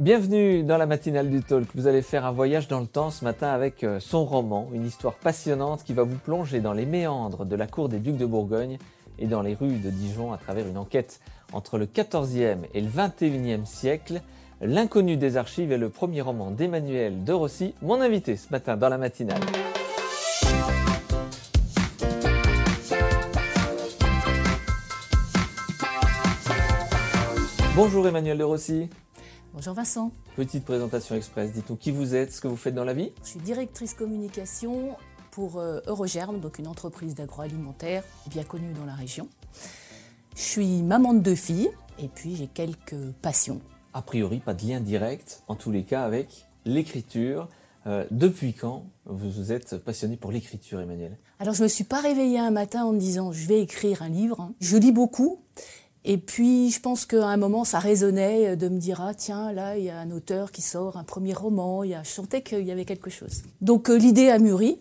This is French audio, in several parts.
Bienvenue dans la matinale du talk. Vous allez faire un voyage dans le temps ce matin avec euh, son roman, une histoire passionnante qui va vous plonger dans les méandres de la cour des ducs de Bourgogne et dans les rues de Dijon à travers une enquête entre le XIVe et le XXIe siècle. L'inconnu des archives est le premier roman d'Emmanuel de Rossi, mon invité ce matin dans la matinale. Bonjour Emmanuel de Rossi. Bonjour Vincent. Petite présentation express. Dites-nous qui vous êtes, ce que vous faites dans la vie. Je suis directrice communication pour euh, Eurogerme, donc une entreprise d'agroalimentaire bien connue dans la région. Je suis maman de deux filles et puis j'ai quelques passions. A priori, pas de lien direct, en tous les cas, avec l'écriture. Euh, depuis quand vous vous êtes passionné pour l'écriture, Emmanuel? Alors, je ne me suis pas réveillée un matin en me disant je vais écrire un livre. Je lis beaucoup et puis, je pense qu'à un moment, ça résonnait de me dire ah tiens, là, il y a un auteur qui sort un premier roman. Il y a, je sentais qu'il y avait quelque chose. Donc, euh, l'idée a mûri.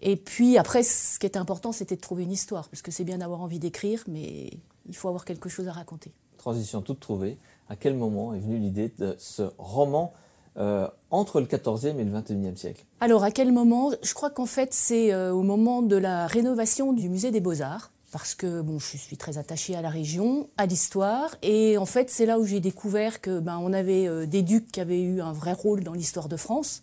Et puis après, ce qui était important, c'était de trouver une histoire, parce que c'est bien d'avoir envie d'écrire, mais il faut avoir quelque chose à raconter. Transition toute trouvée. À quel moment est venue l'idée de ce roman euh, entre le XIVe et le XXIe siècle? Alors, à quel moment? Je crois qu'en fait, c'est euh, au moment de la rénovation du musée des Beaux-Arts parce que bon, je suis très attachée à la région, à l'histoire, et en fait c'est là où j'ai découvert que ben, on avait euh, des ducs qui avaient eu un vrai rôle dans l'histoire de France,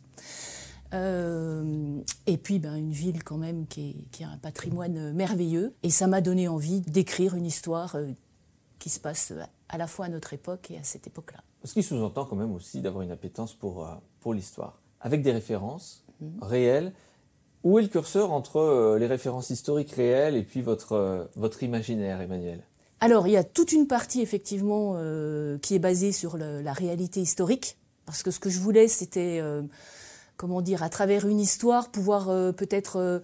euh, et puis ben, une ville quand même qui, a un patrimoine merveilleux, et ça m'a donné envie d'écrire une histoire euh, qui se passe à la fois à notre époque et à cette époque-là. Ce qui sous-entend quand même aussi d'avoir une appétence pour, pour l'histoire, avec des références mhm. réelles où est le curseur entre euh, les références historiques réelles et puis votre, euh, votre imaginaire, Emmanuel? Alors, il y a toute une partie, effectivement, euh, qui est basée sur la réalité historique, parce que ce que je voulais, c'était, comment dire, à travers une histoire, pouvoir peut-être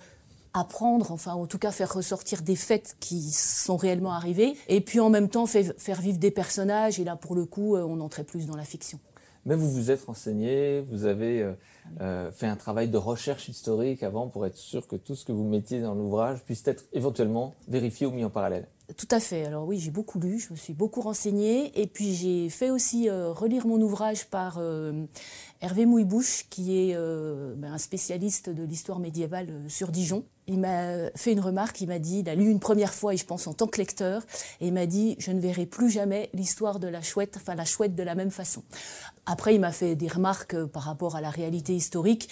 apprendre, enfin en tout cas faire ressortir des faits qui sont réellement arrivés, et puis en même temps faire vivre des personnages, et là pour le coup on entrait plus dans la fiction. Mais vous vous êtes renseigné, vous avez euh, euh, fait un travail de recherche historique avant pour être sûr que tout ce que vous mettiez dans l'ouvrage puisse être éventuellement vérifié ou mis en parallèle. Tout à fait. Alors oui, j'ai beaucoup lu, je me suis beaucoup renseignée et puis j'ai fait aussi euh, relire mon ouvrage par Hervé Mouillebouche, qui est ben, un spécialiste de l'histoire médiévale sur Dijon. Il m'a fait une remarque, il m'a dit, il a lu une première fois, et je pense en tant que lecteur, et il m'a dit, je ne verrai plus jamais l'histoire de la chouette, enfin la chouette de la même façon. Après, il m'a fait des remarques euh, par rapport à la réalité historique,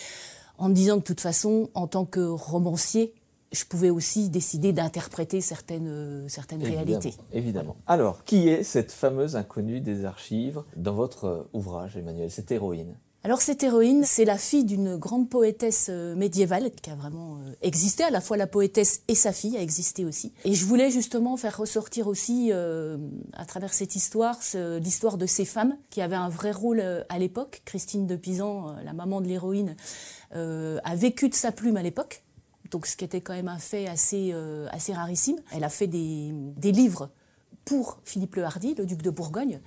en me disant que de toute façon, en tant que romancier, je pouvais aussi décider d'interpréter certaines, euh, certaines réalités. Évidemment. Alors, qui est cette fameuse inconnue des archives dans votre euh, ouvrage, Emmanuel, cette héroïne alors cette héroïne, c'est la fille d'une grande poétesse euh, médiévale qui a vraiment euh, existé, à la fois la poétesse et sa fille a existé aussi. Et je voulais justement faire ressortir aussi, euh, à travers cette histoire, l'histoire de ces femmes qui avaient un vrai rôle à l'époque. Christine de Pisan, la maman de l'héroïne, a vécu de sa plume à l'époque. Donc, ce qui était quand même un fait assez, assez rarissime. Elle a fait des, des livres pour Philippe le Hardy, le duc de Bourgogne.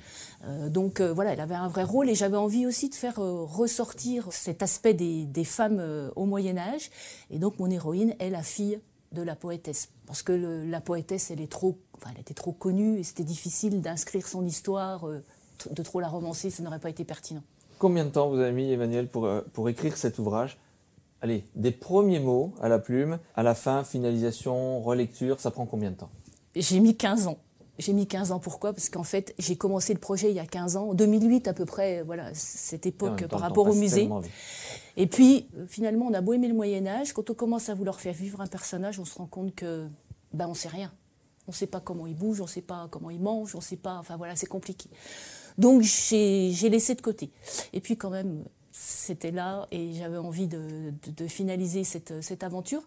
Euh, donc euh, voilà, elle avait un vrai rôle et j'avais envie aussi de faire euh, ressortir cet aspect des, femmes au Moyen Âge. Et donc mon héroïne est la fille de la poétesse. Parce que la poétesse, elle, est trop, enfin, elle était trop connue et c'était difficile d'inscrire son histoire, de trop la romancer, ça n'aurait pas été pertinent. Combien de temps vous avez mis, Emmanuel, pour, pour écrire cet ouvrage? Allez, des premiers mots à la plume, à la fin, finalisation, relecture, ça prend combien de temps? J'ai mis 15 ans. J'ai mis 15 ans. Pourquoi? Parce qu'en fait, j'ai commencé le projet il y a 15 ans, en 2008 à peu près, voilà, cette époque par rapport au musée. Et puis, euh, finalement, on a beau aimer le Moyen-Âge, quand on commence à vouloir faire vivre un personnage, on se rend compte que, ben, on sait rien. On ne sait pas comment il bouge, on ne sait pas comment il mange, on ne sait pas. Enfin, voilà, c'est compliqué. Donc, j'ai laissé de côté. Et puis, quand même, c'était là et j'avais envie de, de, finaliser cette, cette aventure.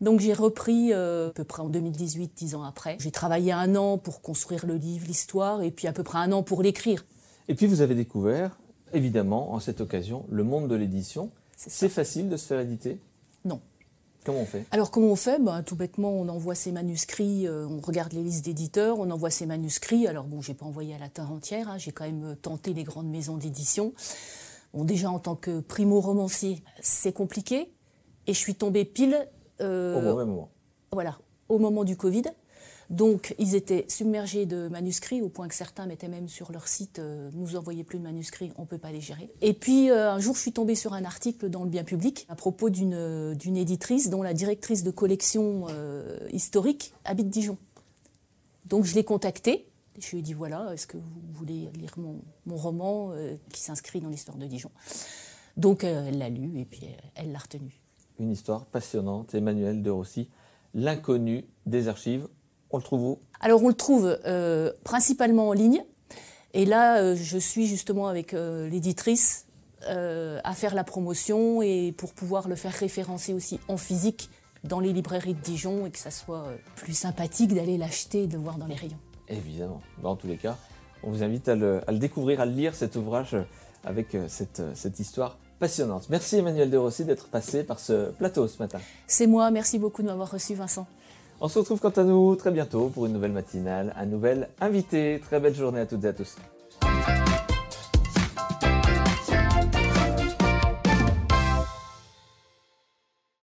Donc j'ai repris euh, à peu près en 2018, dix ans après. J'ai travaillé un an pour construire le livre, l'histoire, et puis à peu près un an pour l'écrire. Et puis vous avez découvert, évidemment, en cette occasion, le monde de l'édition. C'est facile de se faire éditer? Non. Comment on fait? Alors comment on fait? Ben, Tout bêtement, on envoie ses manuscrits, euh, on regarde les listes d'éditeurs, on envoie ses manuscrits. Alors bon, j'ai pas envoyé à la terre entière, hein, j'ai quand même tenté les grandes maisons d'édition. Bon, déjà en tant que primo-romancier, c'est compliqué. Et je suis tombée pile euh, au mauvais moment. Voilà, au moment du Covid. Donc, ils étaient submergés de manuscrits, au point que certains mettaient même sur leur site euh, Nous envoyez plus de manuscrits, on ne peut pas les gérer. Et puis, euh, un jour, je suis tombée sur un article dans le bien public à propos d'une éditrice dont la directrice de collection historique habite Dijon. Donc, je l'ai contactée. Je lui ai dit voilà, est-ce que vous voulez lire mon, mon roman qui s'inscrit dans l'histoire de Dijon? Donc, elle l'a lu et puis elle l'a retenu. Une histoire passionnante, Emmanuel de Rossi, L'inconnu des archives on le trouve où? Alors on le trouve euh, principalement en ligne. Et là, euh, je suis justement avec euh, l'éditrice à faire la promotion et pour pouvoir le faire référencer aussi en physique dans les librairies de Dijon et que ça soit plus sympathique d'aller l'acheter et de le voir dans les rayons. Évidemment. Dans tous les cas, on vous invite à le, découvrir, à le lire, cet ouvrage avec cette, cette histoire passionnante. Merci Emmanuel De Rossi d'être passé par ce plateau ce matin. C'est moi, merci beaucoup de m'avoir reçu Vincent. On se retrouve quant à nous très bientôt pour une nouvelle matinale, un nouvel invité. Très belle journée à toutes et à tous.